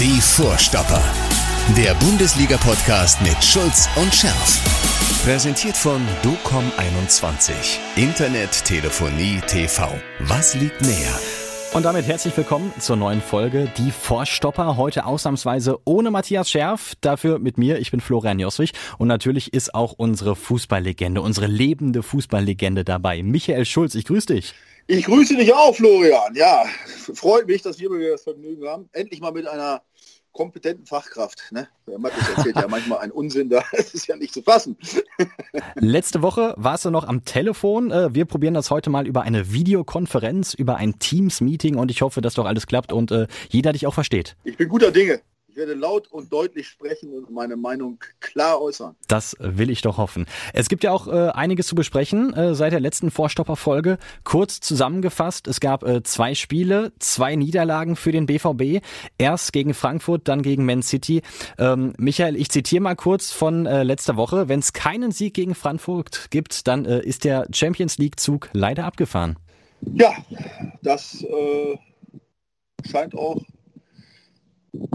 Die Vorstopper. Der Bundesliga-Podcast mit Schulz und Scherf. Präsentiert von DOCOM21. Internet, Telefonie, TV. Was liegt näher? Und damit herzlich willkommen zur neuen Folge Die Vorstopper. Heute ausnahmsweise ohne Matthias Scherf, dafür mit mir. Ich bin Florian Joswig und natürlich ist auch unsere Fußballlegende, unsere lebende Fußballlegende dabei. Michael Schulz, ich grüße dich. Ich grüße dich auch, Florian. Ja, freut mich, dass wir wieder das Vergnügen haben. Endlich mal mit einer kompetenten Fachkraft. Ne? Der Matthias erzählt ja manchmal einen Unsinn, da ist ja nicht zu fassen. Letzte Woche warst du noch am Telefon. Äh, wir probieren das heute mal über eine Videokonferenz, über ein Teams-Meeting und ich hoffe, dass doch alles klappt und äh, jeder dich auch versteht. Ich bin guter Dinge. Ich werde laut und deutlich sprechen und meine Meinung klar äußern. Das will ich doch hoffen. Es gibt ja auch äh, einiges zu besprechen äh, seit der letzten Vorstopperfolge. Kurz zusammengefasst, es gab äh, zwei Spiele, zwei Niederlagen für den BVB. Erst gegen Frankfurt, dann gegen Man City. Ähm, Michael, ich zitiere mal kurz von äh, letzter Woche. Wenn es keinen Sieg gegen Frankfurt gibt, dann äh, ist der Champions League-Zug leider abgefahren. Ja, das äh, scheint auch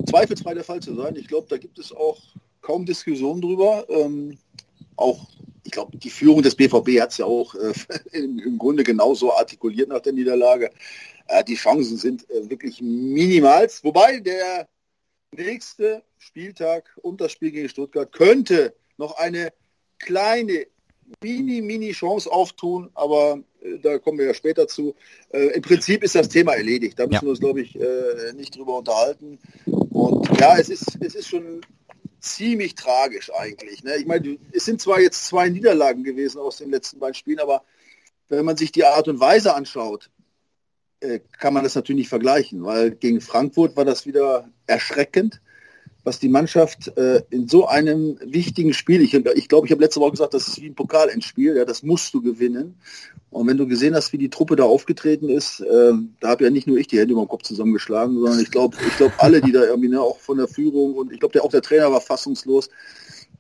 zweifelsfrei der Fall zu sein. Ich glaube, da gibt es auch kaum Diskussion drüber. Ähm, auch, ich glaube, die Führung des BVB hat es ja auch äh, im, im, Grunde genauso artikuliert nach der Niederlage. Äh, die Chancen sind äh, wirklich minimal. Wobei der nächste Spieltag und das Spiel gegen Stuttgart könnte noch eine kleine mini, mini Chance auftun, aber da kommen wir ja später zu. Äh, Im Prinzip ist das Thema erledigt. Da müssen ja. wir uns, glaube ich, äh, nicht drüber unterhalten. Und ja, es ist, es ist schon ziemlich tragisch eigentlich. Ne? Ich meine, es sind zwar jetzt zwei Niederlagen gewesen aus den letzten beiden Spielen, aber wenn man sich die Art und Weise anschaut, äh, kann man das natürlich nicht vergleichen, weil gegen Frankfurt war das wieder erschreckend was die Mannschaft äh, in so einem wichtigen Spiel, ich, ich glaube, ich habe letzte Woche gesagt, das ist wie ein Pokalendspiel, ja, das musst du gewinnen. Und wenn du gesehen hast, wie die Truppe da aufgetreten ist, äh, da habe ja nicht nur ich die Hände über den Kopf zusammengeschlagen, sondern ich glaube, ich glaube alle, die da irgendwie, ne, auch von der Führung und ich glaube, der, auch der Trainer war fassungslos.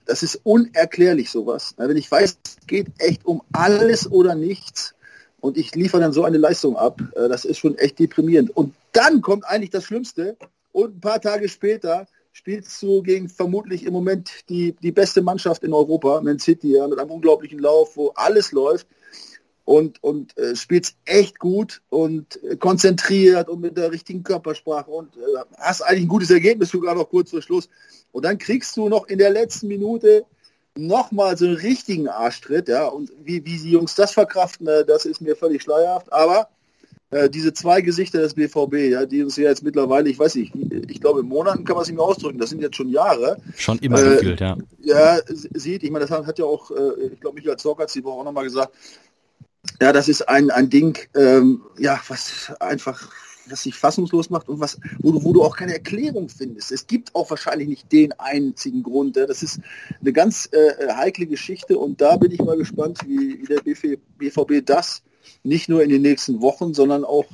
Das ist unerklärlich sowas. Ja, wenn ich weiß, es geht echt um alles oder nichts und ich liefere dann so eine Leistung ab, äh, das ist schon echt deprimierend. Und dann kommt eigentlich das Schlimmste und ein paar Tage später spielst du gegen vermutlich im Moment die, die beste Mannschaft in Europa, Man City, ja, mit einem unglaublichen Lauf, wo alles läuft. Und, und äh, spielst echt gut und äh, konzentriert und mit der richtigen Körpersprache. Und äh, hast eigentlich ein gutes Ergebnis sogar noch kurz vor Schluss. Und dann kriegst du noch in der letzten Minute nochmal so einen richtigen Arschtritt, ja, und wie, wie die Jungs das verkraften, äh, das ist mir völlig schleierhaft, aber äh, diese zwei Gesichter des BVB, ja, die uns ja jetzt mittlerweile, ich weiß nicht, ich glaube in Monaten kann man es nicht mehr ausdrücken, das sind jetzt schon Jahre. Schon immer äh, gefühlt, ja. Ja, sieht, ich meine, das hat ja auch, äh, ich glaube, Michael Zorc hat die Woche auch nochmal gesagt, ja, das ist ein, ein Ding, ähm, ja, was einfach was sich fassungslos macht und was, wo du, wo du auch keine Erklärung findest. Es gibt auch wahrscheinlich nicht den einzigen Grund. Das ist eine ganz äh, heikle Geschichte und da bin ich mal gespannt, wie, wie der BVB das nicht nur in den nächsten Wochen, sondern auch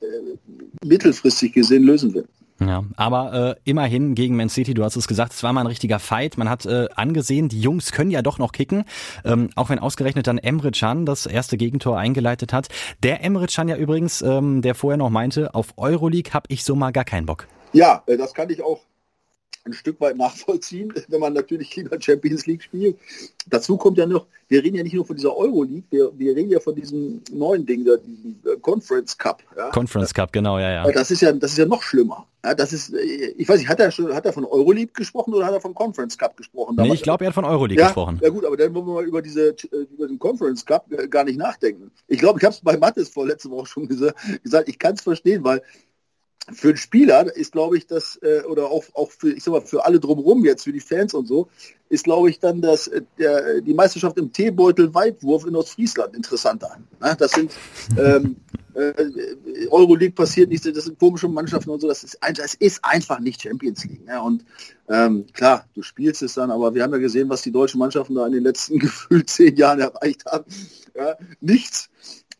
äh, mittelfristig gesehen lösen will. Ja, aber äh, immerhin gegen Man City, du hast es gesagt, es war mal ein richtiger Fight. Man hat äh, angesehen, die Jungs können ja doch noch kicken, ähm, auch wenn ausgerechnet dann Emre Can das erste Gegentor eingeleitet hat. Der Emre Can ja übrigens, ähm, der vorher noch meinte, auf Euroleague habe ich so mal gar keinen Bock. Ja, äh, das kann ich auch ein Stück weit nachvollziehen, wenn man natürlich lieber Champions League spielt. Dazu kommt ja noch, wir reden ja nicht nur von dieser Euroleague, wir, wir reden ja von diesem neuen Ding, der, äh, Conference Cup. Ja? Conference Cup, genau, ja, ja. Das ist ja, das ist ja noch schlimmer. Ja, das ist, äh, ich weiß nicht, hat er schon, hat er von Euroleague gesprochen oder hat er von Conference Cup gesprochen? Nee, ich glaube, er hat von Euroleague ja, gesprochen. Ja gut, aber dann wollen wir mal über diese, äh, über den Conference Cup gar nicht nachdenken. Ich glaube, ich habe es bei Mattes vor letzte Woche schon gesagt, ich kann es verstehen, weil für einen Spieler ist, glaube ich, das, äh, oder auch, auch für, ich sag mal, für alle drumherum jetzt, für die Fans und so, ist, glaube ich, dann das, äh, der, die Meisterschaft im Teebeutel Weitwurf in Ostfriesland interessanter. Ne? Das sind ähm, äh, Euroleague passiert nicht, das sind komische Mannschaften und so, das ist, das ist einfach nicht Champions League. Ne? Und ähm, klar, du spielst es dann, aber wir haben ja gesehen, was die deutschen Mannschaften da in den letzten gefühlt zehn Jahren erreicht haben. Ja? Nichts.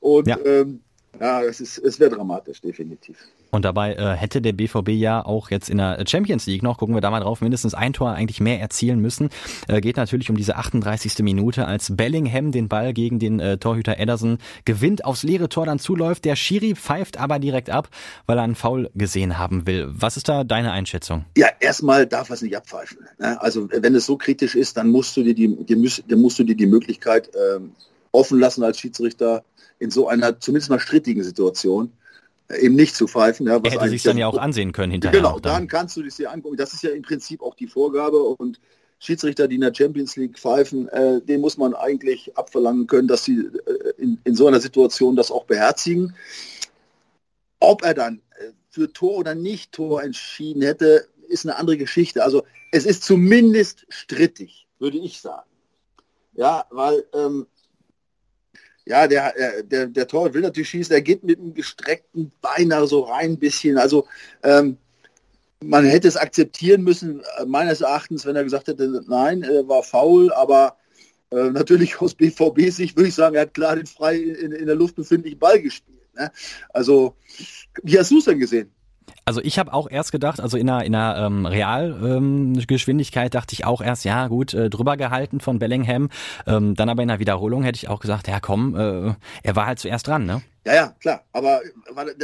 Und ja, ähm, ja es, ist, es wäre dramatisch, definitiv. Und dabei äh, hätte der BVB ja auch jetzt in der Champions League noch, gucken wir da mal drauf, mindestens ein Tor eigentlich mehr erzielen müssen. Äh, geht natürlich um diese 38. Minute, als Bellingham den Ball gegen den äh, Torhüter Ederson gewinnt, aufs leere Tor dann zuläuft. Der Schiri pfeift aber direkt ab, weil er einen Foul gesehen haben will. Was ist da deine Einschätzung? Ja, erstmal darf er es nicht abpfeifen. Ne? Also wenn es so kritisch ist, dann musst du dir die, die dann musst du dir die Möglichkeit ähm, offen lassen als Schiedsrichter in so einer zumindest mal strittigen Situation eben nicht zu pfeifen. Ja, was er hätte sich dann ja auch ansehen können hinterher. Genau, dann. kannst du dich dir angucken. Das ist ja im Prinzip auch die Vorgabe und Schiedsrichter, die in der Champions League pfeifen, äh, den muss man eigentlich abverlangen können, dass sie äh, in, in, so einer Situation das auch beherzigen. Ob er dann äh, für Tor oder nicht Tor entschieden hätte, ist eine andere Geschichte. Also es ist zumindest strittig, würde ich sagen. Ja, weil ähm, ja, der, äh, der, der Tor will natürlich schießen, er geht mit einem gestreckten Bein so rein ein bisschen. Also ähm, man hätte es akzeptieren müssen, äh, meines Erachtens, wenn er gesagt hätte, nein, er war faul, aber äh, natürlich aus BVB-Sicht würde ich sagen, er hat klar den frei in, in der Luft befindlichen Ball gespielt. Ne? Also, wie hast du es denn gesehen? Also ich habe auch erst gedacht, also in einer, in einer ähm, Realgeschwindigkeit ähm, dachte ich auch erst, ja gut, äh, drüber gehalten von Bellingham. Ähm, dann aber in der Wiederholung hätte ich auch gesagt, ja komm, äh, er war halt zuerst dran, ne? Ja, ja, klar. Aber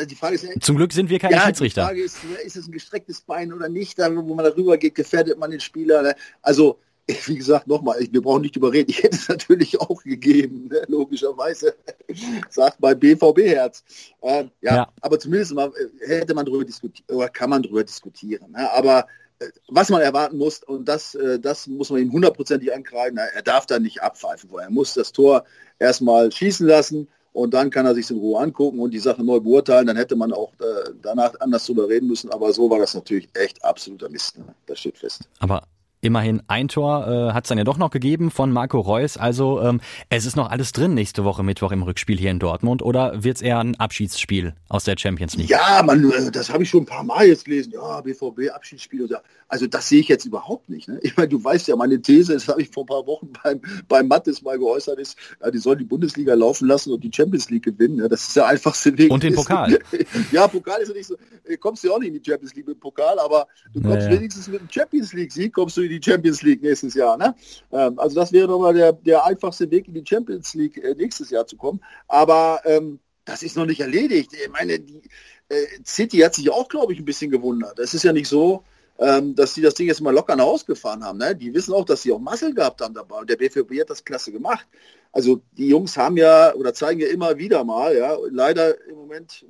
die Frage ist... Zum Glück sind wir keine ja, Schiedsrichter. Die Frage ist, ist es ein gestrecktes Bein oder nicht? Da, wo man darüber geht, gefährdet man den Spieler. Ne? Also wie gesagt, nochmal, wir brauchen nicht überreden, ich hätte es natürlich auch gegeben, ne? logischerweise, sagt mein BVB-Herz. Ähm, ja, ja, aber zumindest mal äh, hätte man darüber diskutieren, oder kann man darüber diskutieren. Ne? Aber äh, was man erwarten muss, und das, äh, das muss man ihm hundertprozentig ankreiden, er darf da nicht abpfeifen, er muss das Tor erstmal schießen lassen und dann kann er sich in Ruhe angucken und die Sache neu beurteilen. Dann hätte man auch äh, danach anders drüber reden müssen. Aber so war das natürlich echt absoluter Mist. Ne? Das steht fest. Aber Immerhin ein Tor äh, hat es dann ja doch noch gegeben von Marco Reus. Also ähm, es ist noch alles drin nächste Woche Mittwoch im Rückspiel hier in Dortmund. Oder wird es eher ein Abschiedsspiel aus der Champions League? Ja, man, äh, das habe ich schon ein paar Mal jetzt gelesen. Ja, BVB Abschiedsspiel. Oder, also das sehe ich jetzt überhaupt nicht. Ne? Ich meine, du weißt ja, meine These, das habe ich vor ein paar Wochen beim, beim Mattes mal geäußert, ist, ja, die sollen die Bundesliga laufen lassen und die Champions League gewinnen. Ja, das ist der einfachste Weg. Und den Pokal. ja, Pokal ist ja nicht so, äh, kommst du ja auch nicht in die Champions League mit dem Pokal, aber du kommst naja. wenigstens mit dem Champions League-Sieg, kommst du in die Champions League nächstes Jahr. Ne? Ähm, also das wäre nochmal der, der einfachste Weg in die Champions League äh, nächstes Jahr zu kommen. Aber ähm, das ist noch nicht erledigt. Ich meine, die äh, City hat sich auch, glaube ich, ein bisschen gewundert. Es ist ja nicht so, ähm, dass sie das Ding jetzt mal locker nach Hause gefahren haben. Ne? Die wissen auch, dass sie auch Muscle gehabt haben dabei. Und der BVB hat das klasse gemacht. Also die Jungs haben ja oder zeigen ja immer wieder mal, ja, leider im Moment,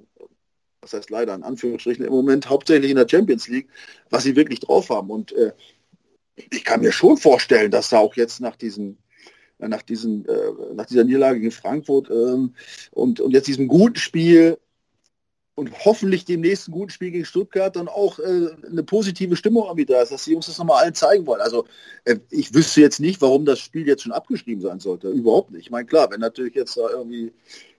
was heißt leider in Anführungsstrichen, im Moment hauptsächlich in der Champions League, was sie wirklich drauf haben. Und äh, ich kann mir schon vorstellen, dass da auch jetzt nach diesem nach, diesen, äh, nach dieser Niederlage gegen Frankfurt ähm, und, und jetzt diesem guten Spiel und hoffentlich dem nächsten guten Spiel gegen Stuttgart dann auch äh, eine positive Stimmung da ist, dass die Jungs das nochmal allen zeigen wollen. Also äh, ich wüsste jetzt nicht, warum das Spiel jetzt schon abgeschrieben sein sollte. Überhaupt nicht. Ich meine, klar, wenn natürlich jetzt da irgendwie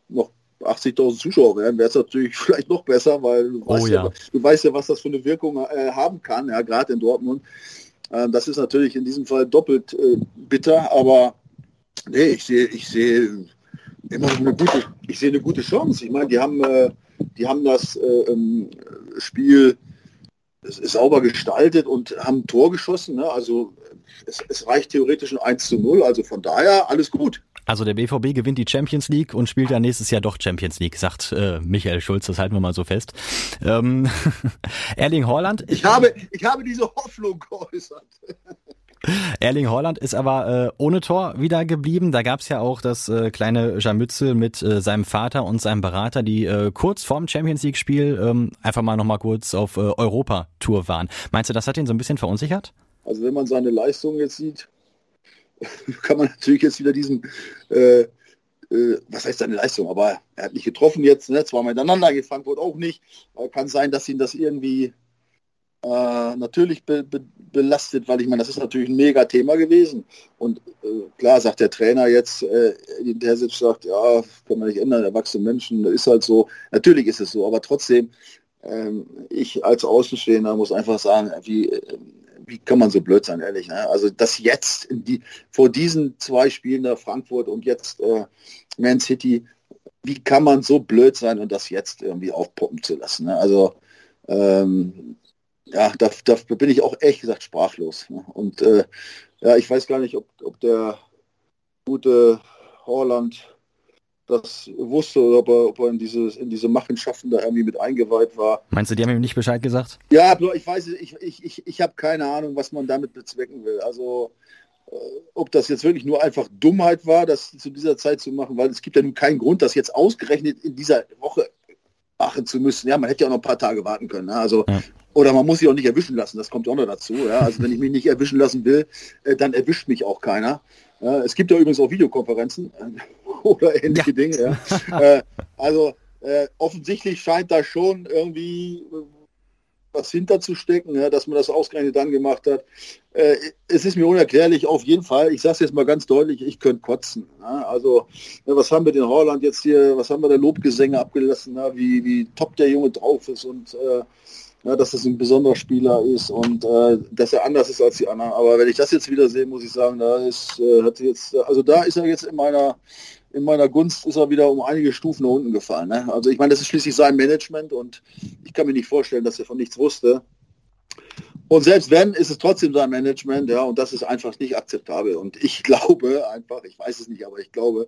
noch 80.000 Zuschauer wären, wäre es natürlich vielleicht noch besser, weil du, oh, weißt ja. ja. du weißt ja, was das für eine Wirkung äh, haben kann, ja, gerade in Dortmund. Ähm, das ist natürlich in diesem Fall doppelt äh, bitter, aber nee, ich sehe, ich sehe immer eine gute, ich sehe eine gute Chance. Ich meine, die haben, äh, die haben das äh, ähm, Spiel sauber gestaltet und haben Tor geschossen. Ne? Also es, es, reicht theoretisch ein 1 zu 0. Also von daher alles gut. Also der BVB gewinnt die Champions League und spielt ja nächstes Jahr doch Champions League, sagt äh, Michael Schulz, das halten wir mal so fest. Ähm, Erling Haaland. Ich habe, ich habe diese Hoffnung geäußert. Erling Haaland ist aber äh, ohne Tor wieder geblieben. Da gab es ja auch das äh, kleine Scharmützel mit äh, seinem Vater und seinem Berater, die äh, kurz vorm Champions League-Spiel ähm, einfach mal nochmal kurz auf äh, Europa-Tour waren. Meinst du, das hat ihn so ein bisschen verunsichert? Also wenn man seine Leistung jetzt sieht, kann man natürlich jetzt wieder diesen, äh, äh, was heißt seine Leistung, aber er hat nicht getroffen jetzt, ne? zweimal miteinander, gegen Frankfurt auch nicht. Aber kann sein, dass ihn das irgendwie äh, natürlich be be belastet, weil ich meine, das ist natürlich ein mega Thema gewesen. Und äh, klar sagt der Trainer jetzt, äh, der selbst sagt, ja, kann man nicht ändern, erwachsene Menschen, ist halt so. Natürlich ist es so, aber trotzdem, ähm, ich als Außenstehender muss einfach sagen, wie, äh, wie kann man so blöd sein, ehrlich? Ne? Also das jetzt die, vor diesen zwei Spielen da Frankfurt und jetzt äh, Man City, wie kann man so blöd sein und das jetzt irgendwie aufpoppen zu lassen? Ne? Also ähm, ja, da, da, bin ich auch ehrlich gesagt sprachlos. Ne? Und äh, ja, ich weiß gar nicht, ob, ob der gute Horland das wusste oder ob er, ob er in, dieses, in diese Machenschaften da irgendwie mit eingeweiht war. Meinst du, die haben ihm nicht Bescheid gesagt? Ja, ich weiß, ich, ich, ich, ich habe keine Ahnung, was man damit bezwecken will. Also äh, ob das jetzt wirklich nur einfach Dummheit war, das zu dieser Zeit zu machen, weil es gibt ja nun keinen Grund, das jetzt ausgerechnet in dieser Woche machen zu müssen. Ja, man hätte ja auch noch ein paar Tage warten können. Ne? Also ja. Oder man muss sich auch nicht erwischen lassen, das kommt auch noch dazu. Ja? Also wenn ich mich nicht erwischen lassen will, äh, dann erwischt mich auch keiner. Ja, es gibt ja übrigens auch Videokonferenzen oder ähnliche ja. Dinge. Ja. äh, also äh, offensichtlich scheint da schon irgendwie äh, was hinterzustecken, ja, dass man das ausgerechnet dann gemacht hat. Äh, es ist mir unerklärlich, auf jeden Fall. Ich sage es jetzt mal ganz deutlich, ich könnte kotzen. Ja. Also ja, was haben wir den Holland jetzt hier, was haben wir der Lobgesänge abgelassen, wie, wie top der Junge drauf ist und äh, ja, dass das ein besonderer Spieler ist und äh, dass er anders ist als die anderen. Aber wenn ich das jetzt wieder sehe, muss ich sagen, da ist, äh, hat jetzt, also da ist er jetzt in meiner in meiner Gunst ist er wieder um einige Stufen nach unten gefallen. Ne? Also ich meine, das ist schließlich sein Management und ich kann mir nicht vorstellen, dass er von nichts wusste. Und selbst wenn, ist es trotzdem sein Management, ja, und das ist einfach nicht akzeptabel. Und ich glaube einfach, ich weiß es nicht, aber ich glaube,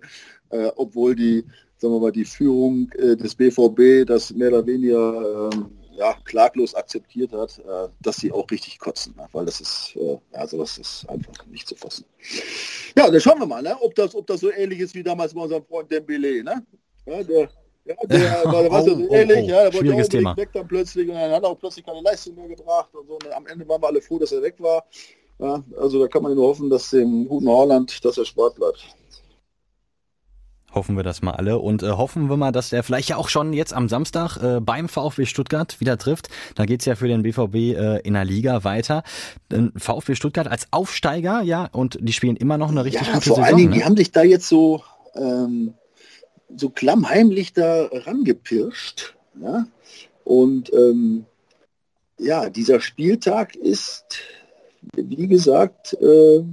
äh, obwohl die, sagen wir mal, die Führung äh, des BVB das mehr oder weniger ähm, ja, klaglos akzeptiert hat, äh, dass sie auch richtig kotzen, ne? weil das ist, äh, ja, sowas ist einfach nicht zu fassen. Ja, dann schauen wir mal, ne? ob, das, ob das so ähnlich ist wie damals bei unserem Freund Dembele, ne? Ja, der, ja, der war, war so oh, ähnlich, oh, ja, der wollte Thema. weg dann plötzlich und dann hat er auch plötzlich keine Leistung mehr gebracht und so. Und am Ende waren wir alle froh, dass er weg war. Ja, also da kann man nur hoffen, dass dem guten Holland, dass er Sport bleibt. Hoffen wir das mal alle und äh, hoffen wir mal, dass er vielleicht ja auch schon jetzt am Samstag äh, beim VfB Stuttgart wieder trifft. Da geht's ja für den BVB äh, in der Liga weiter. Den VfB Stuttgart als Aufsteiger, ja, und die spielen immer noch eine richtig ja, gute vor Saison. Vor allen Dingen, ne? die haben sich da jetzt so, ähm, so klammheimlich da rangepirscht. Ja? Und ähm, ja, dieser Spieltag ist, wie gesagt, äh,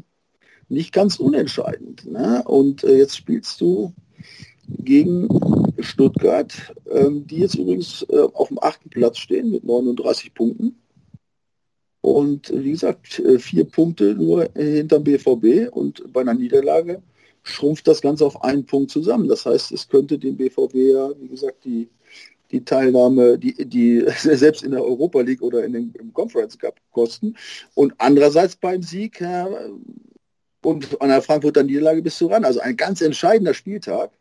nicht ganz unentscheidend. Ne? Und äh, jetzt spielst du gegen Stuttgart, ähm, die jetzt übrigens äh, auf dem achten Platz stehen mit 39 Punkten. Und wie gesagt, äh, vier Punkte nur hinterm BVB und bei einer Niederlage schrumpft das Ganze auf einen Punkt zusammen. Das heißt, es könnte dem BVB ja, wie gesagt, die, die Teilnahme, die, die selbst in der Europa League oder in den, im Conference Cup kosten. Und andererseits beim Sieg ja, und an der Frankfurter Niederlage bist du ran. Also ein ganz entscheidender Spieltag.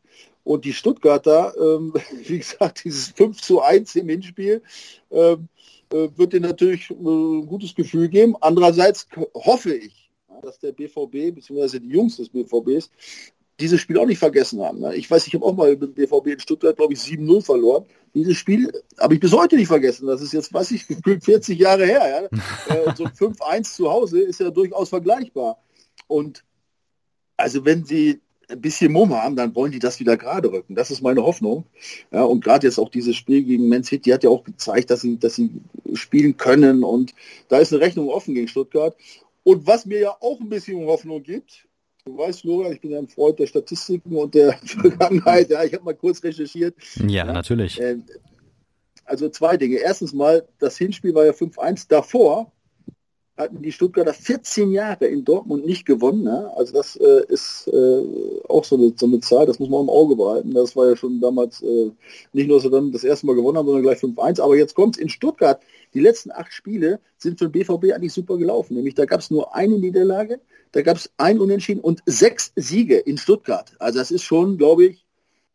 Und die Stuttgarter, ähm, wie gesagt, dieses 5 zu 1 im Hinspiel, ähm, äh, wird dir natürlich äh, ein gutes Gefühl geben. Andererseits hoffe ich, dass der BVB bzw. die Jungs des BVBs dieses Spiel auch nicht vergessen haben. Ne? Ich weiß, ich habe auch mal mit BVB in Stuttgart, glaube ich, 7-0 verloren. Dieses Spiel habe ich bis heute nicht vergessen. Das ist jetzt, weiß ich, gefühlt 40 Jahre her. Ja? Äh, so 5-1 zu Hause ist ja durchaus vergleichbar. Und also wenn sie ein bisschen Mumm haben, dann wollen die das wieder gerade rücken. Das ist meine Hoffnung. Ja, und gerade jetzt auch dieses Spiel gegen Man City hat ja auch gezeigt, dass sie, dass sie spielen können. Und da ist eine Rechnung offen gegen Stuttgart. Und was mir ja auch ein bisschen Hoffnung gibt, du weißt, Florian, ich bin ja ein Freund der Statistiken und der Vergangenheit. Ja, ich habe mal kurz recherchiert. Ja, ja natürlich. Äh, also zwei Dinge. Erstens mal, das Hinspiel war ja 5-1. Davor hatten die Stuttgarter 14 Jahre in Dortmund nicht gewonnen. Ja? Also das äh, ist äh, auch so eine, so eine, Zahl, das muss man im Auge behalten. Das war ja schon damals äh, nicht nur, dass sie dann das erste Mal gewonnen haben, sondern gleich 5-1. Aber jetzt kommt es in Stuttgart. Die letzten acht Spiele sind für den BVB eigentlich super gelaufen. Nämlich da gab es nur eine Niederlage, da gab es ein Unentschieden und sechs Siege in Stuttgart. Also das ist schon, glaube ich,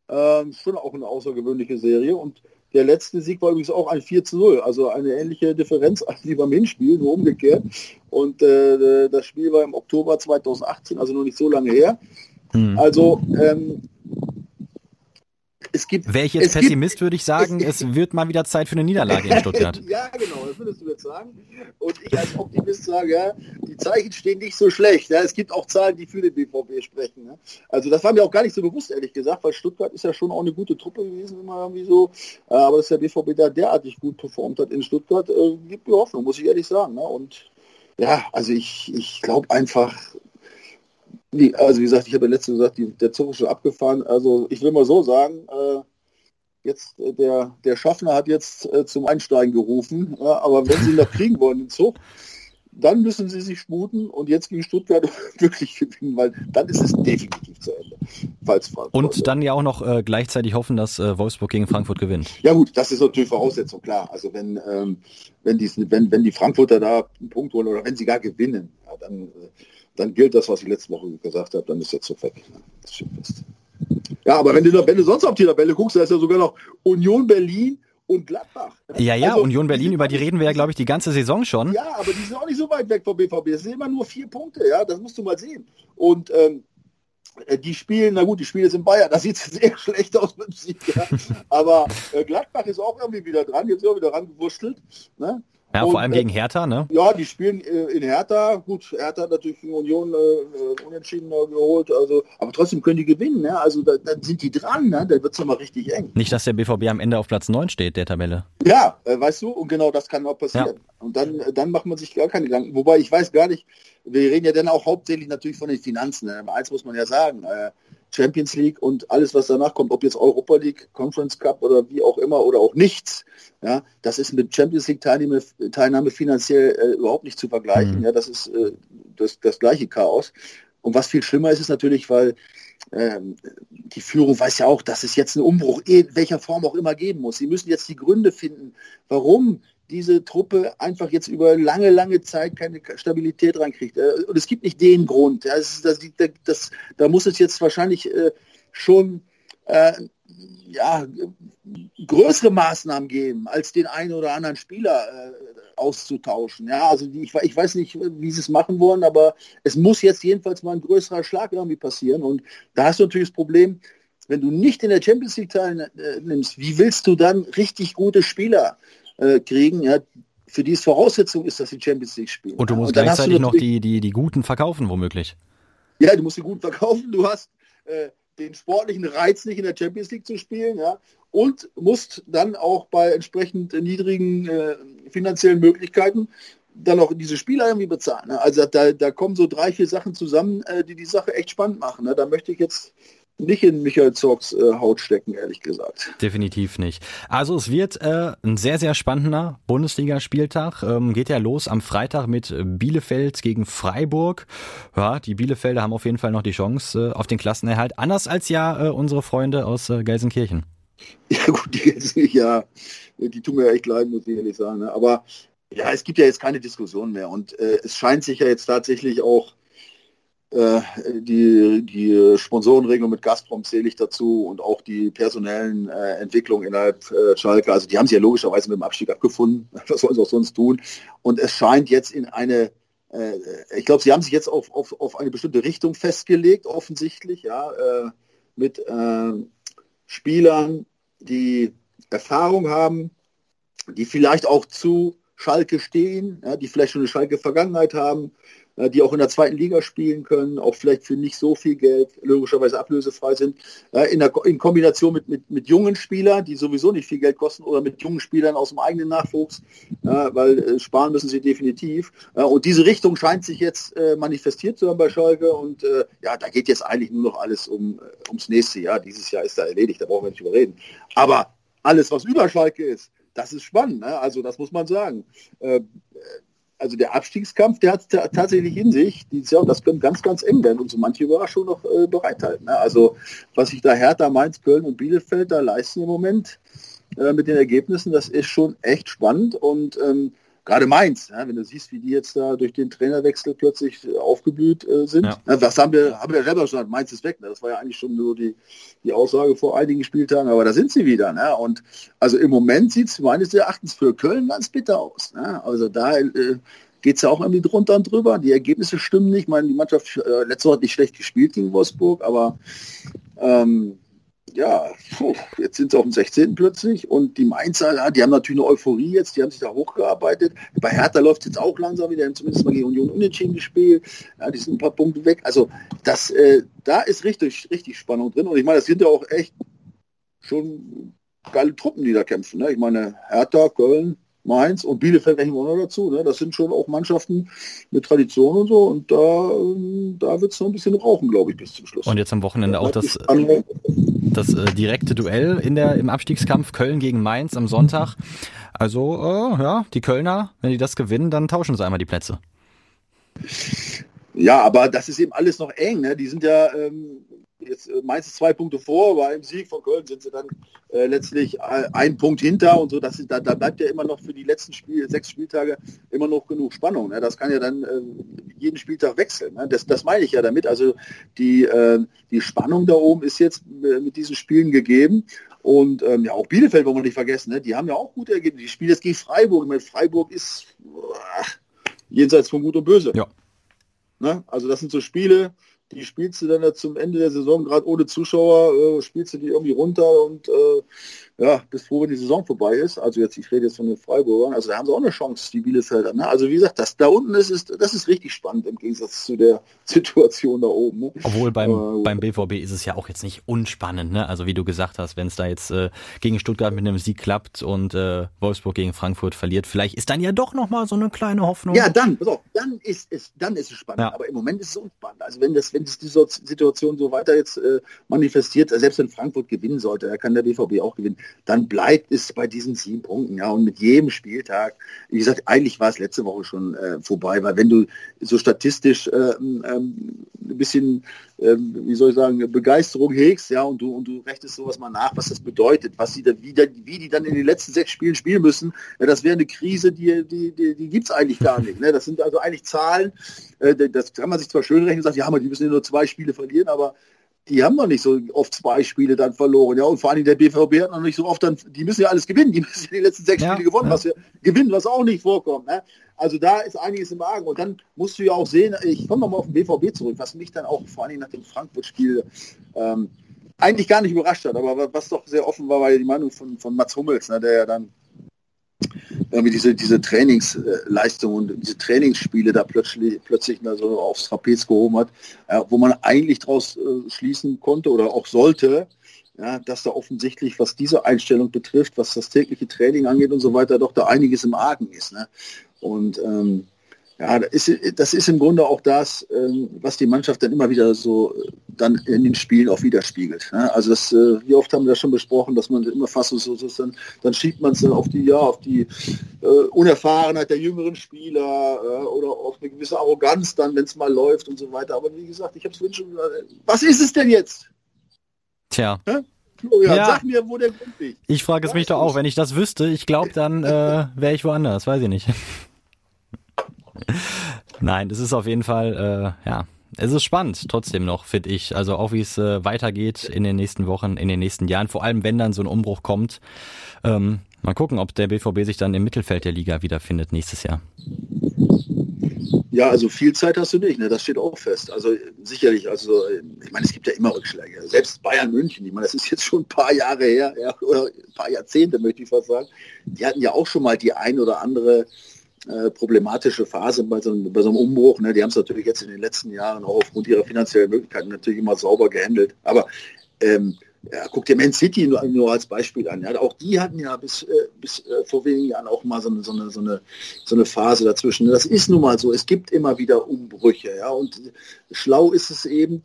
ähm, schon auch eine außergewöhnliche Serie. Und der letzte Sieg war übrigens auch ein 4 zu 0, also eine ähnliche Differenz wie beim Hinspiel, nur umgekehrt. Und äh, das Spiel war im Oktober 2018, also noch nicht so lange her. Hm. Also ähm, es gibt. Wäre ich jetzt Pessimist, gibt, würde ich sagen, es, es, wird mal wieder Zeit für eine Niederlage in Stuttgart. ja, genau, das würdest du jetzt sagen. Und ich als Optimist sage, ja, die Zeichen stehen nicht so schlecht. Ja. Es gibt auch Zahlen, die für den BVB sprechen. Ja. Also das war mir auch gar nicht so bewusst, ehrlich gesagt, weil Stuttgart ist ja schon auch eine gute Truppe gewesen, immer irgendwie so. Äh, aber dass der BVB da derartig gut performt hat in Stuttgart, äh, gibt mir Hoffnung, muss ich ehrlich sagen. Ne. Und ja, also ich, ich glaube einfach, wie, also wie gesagt, ich habe ja letztens gesagt, die, der Zug ist schon abgefahren. Also ich will mal so sagen, äh, jetzt äh, der, der Schaffner hat jetzt äh, zum Einsteigen gerufen, ja, aber wenn sie ihn noch kriegen wollen, den Zug, dann müssen sie sich sputen und jetzt gegen Stuttgart wirklich gewinnen, weil dann ist es definitiv zu Ende. Falls Frankfurt, und dann ja auch noch äh, gleichzeitig hoffen, dass äh, Wolfsburg gegen Frankfurt gewinnt. Ja gut, das ist natürlich Voraussetzung, klar. Also wenn, ähm, wenn, die, wenn, wenn die Frankfurter da einen Punkt holen oder wenn sie gar gewinnen, ja, dann, äh, dann gilt das, was ich letzte Woche gesagt habe, dann ist der Zug weg. Das steht fest. Ja, aber wenn du, wenn du sonst auf die Tabelle guckst, da ist ja sogar noch Union Berlin und Gladbach. Ja, ja, also, Union Berlin, über die reden wir ja, glaube ich, die ganze Saison schon. Ja, aber die sind auch nicht so weit weg vom BVB. Das sind immer nur vier Punkte, ja, das musst du mal sehen. Und ähm, äh, die spielen, na gut, die spielen jetzt in Bayern, das sieht sehr schlecht aus mit dem Sieg, ja. aber äh, Gladbach ist auch irgendwie wieder dran, jetzt auch wieder rangewurschtelt. Ne? Ja, und, vor allem äh, gegen Hertha, ne? Ja, die spielen äh, in Hertha. Gut, Hertha hat natürlich gegen Union äh, äh unentschieden geholt, also, aber trotzdem können die gewinnen, ne? Also da, da sind die dran, ne? Da wird es nochmal richtig eng. Nicht, dass der BVB am Ende auf Platz 9 steht, der Tabelle. Ja, äh, weißt du, und genau das kann auch passieren. Ja. Und dann, dann macht man sich gar keine Gedanken. Wobei ich weiß gar nicht, wir reden ja dann auch hauptsächlich natürlich von den Finanzen. Ne? Eins muss man ja sagen, äh, Champions League und alles, was danach kommt, ob jetzt Europa League, Conference Cup oder wie auch immer oder auch nichts, ja, das ist mit Champions League Teilnahme, Teilnahme finanziell äh, überhaupt nicht zu vergleichen. Mhm. Ja, das ist äh, das, das gleiche Chaos. Und was viel schlimmer ist, ist natürlich, weil ähm, die Führung weiß ja auch, dass es jetzt einen Umbruch in welcher Form auch immer geben muss. Sie müssen jetzt die Gründe finden, warum diese Truppe einfach jetzt über lange, lange Zeit keine Stabilität reinkriegt. Äh, und es gibt nicht den Grund. Das, das, das, da muss es jetzt wahrscheinlich äh, schon äh, ja, größere Maßnahmen geben, als den einen oder anderen Spieler äh, auszutauschen. Ja, also die, ich, ich, weiß nicht, wie sie es machen wollen, aber es muss jetzt jedenfalls mal ein größerer Schlag irgendwie passieren. Und da hast du natürlich das Problem, wenn du nicht in der Champions League teilnimmst, wie willst du dann richtig gute Spieler kriegen, ja, für die es Voraussetzung ist, dass sie Champions League spielen. Und du musst und gleichzeitig noch die, die, die Guten verkaufen, womöglich. Ja, du musst die Guten verkaufen. Du hast äh, den sportlichen Reiz nicht in der Champions League zu spielen, ja, und musst dann auch bei entsprechend niedrigen äh, finanziellen Möglichkeiten dann auch diese Spieler irgendwie bezahlen. Ne? Also da, da kommen so drei, vier Sachen zusammen, äh, die die Sache echt spannend machen. Ne? Da möchte ich jetzt nicht in Michael Zorgs äh, Haut stecken, ehrlich gesagt. Definitiv nicht. Also es wird äh, ein sehr, sehr spannender Bundesligaspieltag. Ähm, geht ja los am Freitag mit Bielefeld gegen Freiburg. Ja, die Bielefelder haben auf jeden Fall noch die Chance äh, auf den Klassenerhalt. Anders als ja äh, unsere Freunde aus äh, Gelsenkirchen. Ja gut, die ja, die tun mir echt leid, muss ich ehrlich sagen. Ne? Aber ja, es gibt ja jetzt keine Diskussion mehr. Und äh, es scheint sich ja jetzt tatsächlich auch die, die Sponsorenregelung mit Gazprom zähle ich dazu und auch die personellen äh, Entwicklungen innerhalb äh, Schalke. Also die haben sie ja logischerweise mit dem Abstieg abgefunden. Was sollen sie auch sonst tun? Und es scheint jetzt in eine, äh, ich glaube, sie haben sich jetzt auf, auf, auf eine bestimmte Richtung festgelegt, offensichtlich, ja, äh, mit äh, Spielern, die Erfahrung haben, die vielleicht auch zu Schalke stehen, ja, die vielleicht schon eine Schalke-Vergangenheit haben, äh, die auch in der zweiten Liga spielen können, auch vielleicht für nicht so viel Geld logischerweise ablösefrei sind, in, der, in Kombination mit, mit, mit jungen Spielern, die sowieso nicht viel Geld kosten, oder mit jungen Spielern aus dem eigenen Nachwuchs, weil äh, sparen müssen sie definitiv. Und diese Richtung scheint sich jetzt äh, manifestiert zu haben bei Schalke und ja, da geht jetzt eigentlich nur noch alles um, ums nächste Jahr. Dieses Jahr ist da erledigt, da brauchen wir nicht überreden. Aber alles, was über Schalke ist, das ist spannend. Ne? Also das muss man sagen also der Abstiegskampf, der hat es tatsächlich in sich dieses Jahr das könnte ganz, ganz eng werden und so manche Überraschungen noch äh, bereithalten. Ne? Also was sich da Hertha, Mainz, Köln und Bielefeld da leisten im Moment äh, mit den Ergebnissen, das ist schon echt spannend und ähm, gerade Mainz, ja, wenn du siehst, wie die jetzt da durch den Trainerwechsel plötzlich äh, aufgeblüht äh, sind. Ja. Ja, das haben wir, haben wir selber schon gesagt, Mainz ist weg. Ne? Das war ja eigentlich schon so die, die Aussage vor einigen Spieltagen, aber da sind sie wieder. Ne? Und also im Moment sieht es meines Erachtens für Köln ganz bitter aus. Ne? Also da äh, geht es ja auch irgendwie drunter und drüber. Die Ergebnisse stimmen nicht. Ich meine, die Mannschaft äh, letzte Woche hat nicht schlecht gespielt gegen Wolfsburg, aber ähm, ja, puh, jetzt sind sie auf dem 16. plötzlich und die Mainzer, ja, die haben natürlich eine Euphorie jetzt, die haben sich da hochgearbeitet. Bei Hertha läuft es jetzt auch langsam wieder, haben zumindest mal gegen Union unentschieden gespielt. Ja, die sind ein paar Punkte weg. Also das, äh, da ist richtig, richtig Spannung drin und ich meine, das sind ja auch echt schon geile Truppen, die da kämpfen. Ne? Ich meine, Hertha, Köln, Mainz und Bielefeld rechnen wir noch dazu. Ne? Das sind schon auch Mannschaften mit Tradition und so. Und da, da wird es noch ein bisschen rauchen, glaube ich, bis zum Schluss. Und jetzt am Wochenende auch das. das äh, direkte Duell in der, im Abstiegskampf Köln gegen Mainz am Sonntag. Also, äh, ja, die Kölner, wenn die das gewinnen, dann tauschen sie einmal die Plätze. Ja, aber das ist eben alles noch eng. Ne? Die sind ja ähm, jetzt äh, meistens zwei Punkte vor, bei einem Sieg von Köln sind sie dann äh, letztlich äh, ein Punkt hinter und so. Das ist, da, da, bleibt ja immer noch für die letzten Spiel, sechs Spieltage immer noch genug Spannung. Ne? Das kann ja dann äh, jeden Spieltag wechseln. Ne? Das, das meine ich ja damit. Also die, äh, die Spannung da oben ist jetzt mit diesen Spielen gegeben. Und ähm, ja, auch Bielefeld wollen wir nicht vergessen. Ne? Die haben ja auch gute Ergebnisse. Die spielen jetzt gegen Freiburg. Ich meine, Freiburg ist jenseits von Gut und Böse. Ja. Ne? Also das sind so Spiele, die spielst du dann ja zum Ende der Saison, gerade ohne Zuschauer, äh, spielst du die irgendwie runter und äh, ja, bis froh, wenn die Saison vorbei ist. Also jetzt, ich rede jetzt von den Freiburgern, also da haben sie auch eine Chance, die Bielefelder. Ne? Also wie gesagt, das da unten ist, ist, das ist richtig spannend im Gegensatz zu der Situation da oben. Ne? Obwohl beim, äh, beim BVB ist es ja auch jetzt nicht unspannend, ne? Also wie du gesagt hast, wenn es da jetzt äh, gegen Stuttgart mit einem Sieg klappt und äh, Wolfsburg gegen Frankfurt verliert, vielleicht ist dann ja doch nochmal so eine kleine Hoffnung. Ja, dann, pass auf, dann ist es, dann ist es spannend. Ja. Aber im Moment ist es unspannend. Also wenn das, wenn das die Situation so weiter jetzt äh, manifestiert, selbst wenn Frankfurt gewinnen sollte, da kann der BVB auch gewinnen, dann bleibt es bei diesen sieben Punkten. Ja, und mit jedem Spieltag, wie gesagt, eigentlich war es letzte Woche schon äh, vorbei, weil wenn du so statistisch äh, ähm, ein bisschen, äh, wie soll ich sagen, Begeisterung hegst, ja, und du, und du rechnest sowas mal nach, was das bedeutet, was sie da, wie, da, wie die dann in den letzten sechs Spielen spielen müssen, ja, das wäre eine Krise, die, die, die, die gibt es eigentlich gar nicht. Ne? Das sind also eigentlich Zahlen, äh, das kann man sich zwar schön rechnen und sagt, ja, die müssen nur zwei Spiele verlieren, aber die haben noch nicht so oft zwei Spiele dann verloren. Ja, und vor allem der BVB hat noch nicht so oft dann, die müssen ja alles gewinnen. Die müssen ja die letzten sechs ja, Spiele gewonnen, ja. was ja gewinnen, was auch nicht vorkommt. Ne? Also da ist einiges im Argen. Und dann musst du ja auch sehen, ich komme nochmal auf den BVB zurück, was mich dann auch vor allem nach dem Frankfurt-Spiel ähm, eigentlich gar nicht überrascht hat, aber was doch sehr offen war, war ja die Meinung von, von Mats Hummels, ne, der ja dann irgendwie diese, diese Trainingsleistung und diese Trainingsspiele da plötzlich, plötzlich mal so aufs Trapez gehoben hat, wo man eigentlich daraus äh, schließen konnte oder auch sollte, ja, dass da offensichtlich, was diese Einstellung betrifft, was das tägliche Training angeht und so weiter, doch da einiges im Argen ist. Ne? Und ähm, ja, das ist, das ist im Grunde auch das, ähm, was die Mannschaft dann immer wieder so äh, dann in den Spielen auch widerspiegelt. Also das, äh, wie oft haben wir das schon besprochen, dass man immer fast so, so dann, dann schiebt man es dann auf die, ja, auf die äh, Unerfahrenheit der jüngeren Spieler äh, oder auf eine gewisse Arroganz dann, wenn es mal läuft und so weiter. Aber wie gesagt, ich habe es vorhin schon gesagt, was ist es denn jetzt? Tja. Ja? Florian, ja. sag mir, wo der Grund liegt. Ich frage es mich doch auch. Wenn ich das wüsste, ich glaube, dann äh, wäre ich woanders. Weiß ich nicht. Nein, das ist auf jeden Fall, äh, ja, es ist spannend trotzdem noch, finde ich. Also auch wie es äh, weitergeht in den nächsten Wochen, in den nächsten Jahren. Vor allem, wenn dann so ein Umbruch kommt. Ähm, mal gucken, ob der BVB sich dann im Mittelfeld der Liga wiederfindet nächstes Jahr. Ja, also viel Zeit hast du nicht, ne? das steht auch fest. Also sicherlich, also ich meine, es gibt ja immer Rückschläge. Selbst Bayern München, ich meine, das ist jetzt schon ein paar Jahre her, ja, oder ein paar Jahrzehnte, möchte ich fast sagen. Die hatten ja auch schon mal die ein oder andere äh, problematische Phase bei so, einem, bei so einem Umbruch. Ne? Die haben es natürlich jetzt in den letzten Jahren auch aufgrund ihrer finanziellen Möglichkeiten natürlich immer sauber gehandelt. Aber ähm, ja, guck dir Man City nur, nur, als Beispiel an. Ja, auch die hatten ja bis, äh, bis äh, vor wenigen Jahren auch mal so eine, so, eine, so, eine, so eine Phase dazwischen. Das ist nun mal so. Es gibt immer wieder Umbrüche. Ja, und schlau ist es eben,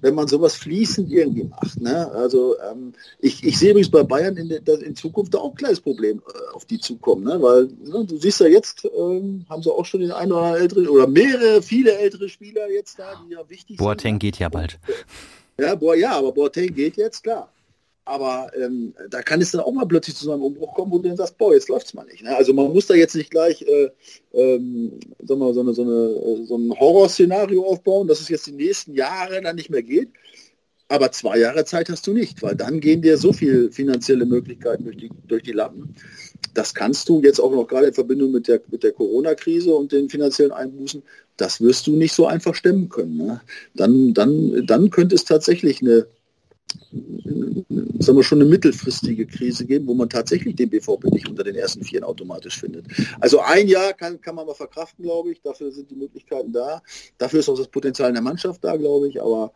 wenn man sowas fließend irgendwie macht. Ne? Also ähm, ich, ich sehe übrigens bei Bayern in, der, in Zukunft auch ein kleines Problem äh, auf die zukommen. Ne? Weil ne, du siehst ja jetzt, ähm, haben sie auch schon den einen oder anderen älteren oder mehrere, viele ältere Spieler jetzt da, die ja wichtig Boateng sind. Boateng geht ja bald. Ja, boah, ja, aber Boateng geht jetzt, klar. Aber ähm, da kann es dann auch mal plötzlich zu einem Umbruch kommen, wo du dann sagst, boah, jetzt läuft es mal nicht. Ne? Also man muss da jetzt nicht gleich äh, ähm, sagen wir, so, eine, so, eine, so ein Horrorszenario aufbauen, dass es jetzt die nächsten Jahre dann nicht mehr geht. Aber zwei Jahre Zeit hast du nicht, weil dann gehen dir so viele finanzielle Möglichkeiten durch die, durch die Lappen. Das kannst du jetzt auch noch gerade in Verbindung mit der, mit der Corona-Krise und den finanziellen Einbußen, das wirst du nicht so einfach stemmen können. Ne? Dann, dann, dann könnte es tatsächlich eine, sagen wir schon eine mittelfristige Krise geben, wo man tatsächlich den BVB nicht unter den ersten Vieren automatisch findet. Also ein Jahr kann, kann man mal verkraften, glaube ich. Dafür sind die Möglichkeiten da. Dafür ist auch das Potenzial in der Mannschaft da, glaube ich. Aber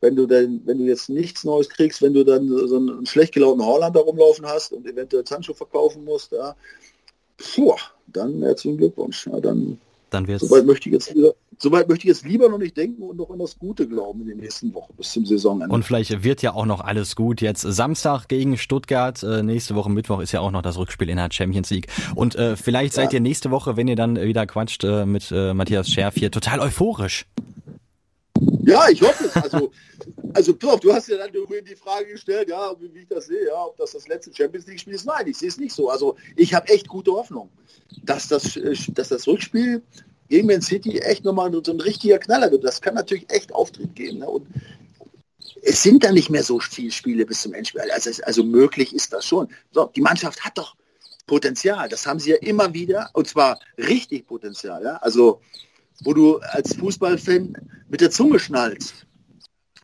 wenn du denn, wenn du jetzt nichts Neues kriegst, wenn du dann so einen schlecht gelaunten Holland da rumlaufen hast und eventuell Sancho verkaufen musst, ja, puh, dann herzlichen Glückwunsch. Ja, dann dann wird's. Soweit möchte ich jetzt lieber, soweit möchte ich jetzt lieber noch nicht denken und noch an das Gute glauben in den nächsten Wochen bis zum Saisonende. Und vielleicht wird ja auch noch alles gut. Jetzt Samstag gegen Stuttgart, äh, nächste Woche Mittwoch ist ja auch noch das Rückspiel in der Champions League. Und äh, vielleicht seid ihr nächste Woche, wenn ihr dann wieder quatscht äh, mit äh, Matthias Scherf hier, total euphorisch. Ja, ich hoffe es. Also, also Torf, du hast ja dann die Frage gestellt, ja, wie, wie ich das sehe, ja, ob das das letzte Champions League-Spiel ist. Nein, ich sehe es nicht so. Also ich habe echt gute Hoffnung, dass das, äh, dass das Rückspiel gegen Man City echt nochmal so ein richtiger Knaller wird. Das kann natürlich echt Auftritt geben. Ne? Und es sind dann nicht mehr so viele Spiele bis zum Endspiel. Also, also möglich ist das schon. So, die Mannschaft hat doch Potenzial. Das haben sie ja immer wieder. Und zwar richtig Potenzial. Ja? Also wo du als Fußballfan mit der Zunge schnallst.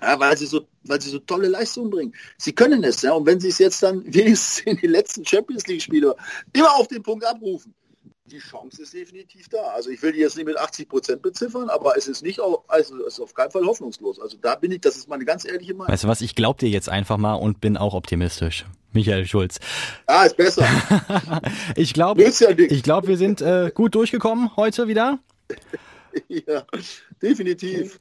Ja, weil sie so, weil sie so tolle Leistungen bringen. Sie können es, ja. Und wenn sie es jetzt dann wenigstens in den letzten Champions League-Spielen immer auf den Punkt abrufen, die Chance ist definitiv da. Also ich will die jetzt nicht mit 80 Prozent beziffern, aber es ist nicht auch, also es ist auf keinen Fall hoffnungslos. Also da bin ich, das ist meine ganz ehrliche Meinung. Weißt du was, ich glaube dir jetzt einfach mal und bin auch optimistisch. Michael Schulz. Ah, ist besser. ich glaube, ja ich glaube, wir sind äh, gut durchgekommen heute wieder. ja, definitiv.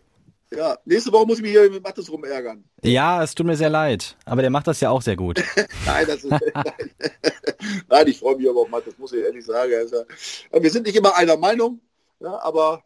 Ja, nächste Woche muss ich mich hier mit Mattes rumärgern. Ja, es tut mir sehr leid, aber der macht das ja auch sehr gut. nein, das ist, nein. nein, ich freue mich aber auf Mattes, muss ich ehrlich sagen. Also, wir sind nicht immer einer Meinung, ja, aber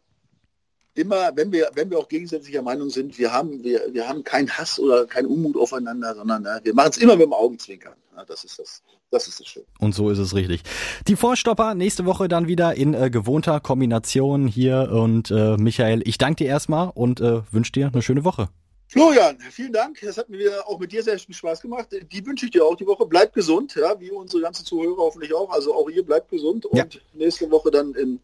immer, wenn wir, wenn wir auch gegensätzlicher Meinung sind, wir haben, wir, wir haben keinen Hass oder keinen Unmut aufeinander, sondern ja, wir machen es immer mit dem Augenzwinkern. Ja, das ist das. Das ist das Schöne. Und so ist es richtig. Die Vorstopper nächste Woche dann wieder in äh, gewohnter Kombination hier und äh, Michael, ich danke dir erstmal und äh, wünsche dir eine schöne Woche. Florian, vielen Dank. Das hat mir auch mit dir sehr viel Spaß gemacht. Die wünsche ich dir auch die Woche. Bleibt gesund, ja, wie unsere ganzen Zuhörer hoffentlich auch. Also auch ihr bleibt gesund und ja. nächste Woche dann in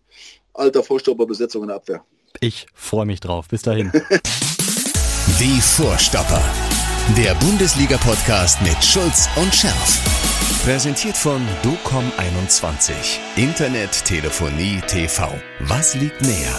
alter Vorstopperbesetzung in der Abwehr. Ich freue mich drauf. Bis dahin. Die Vorstopper. Der Bundesliga-Podcast mit Schulz und Scherf. Präsentiert von DOCOM21. Internet, Telefonie, TV. Was liegt näher?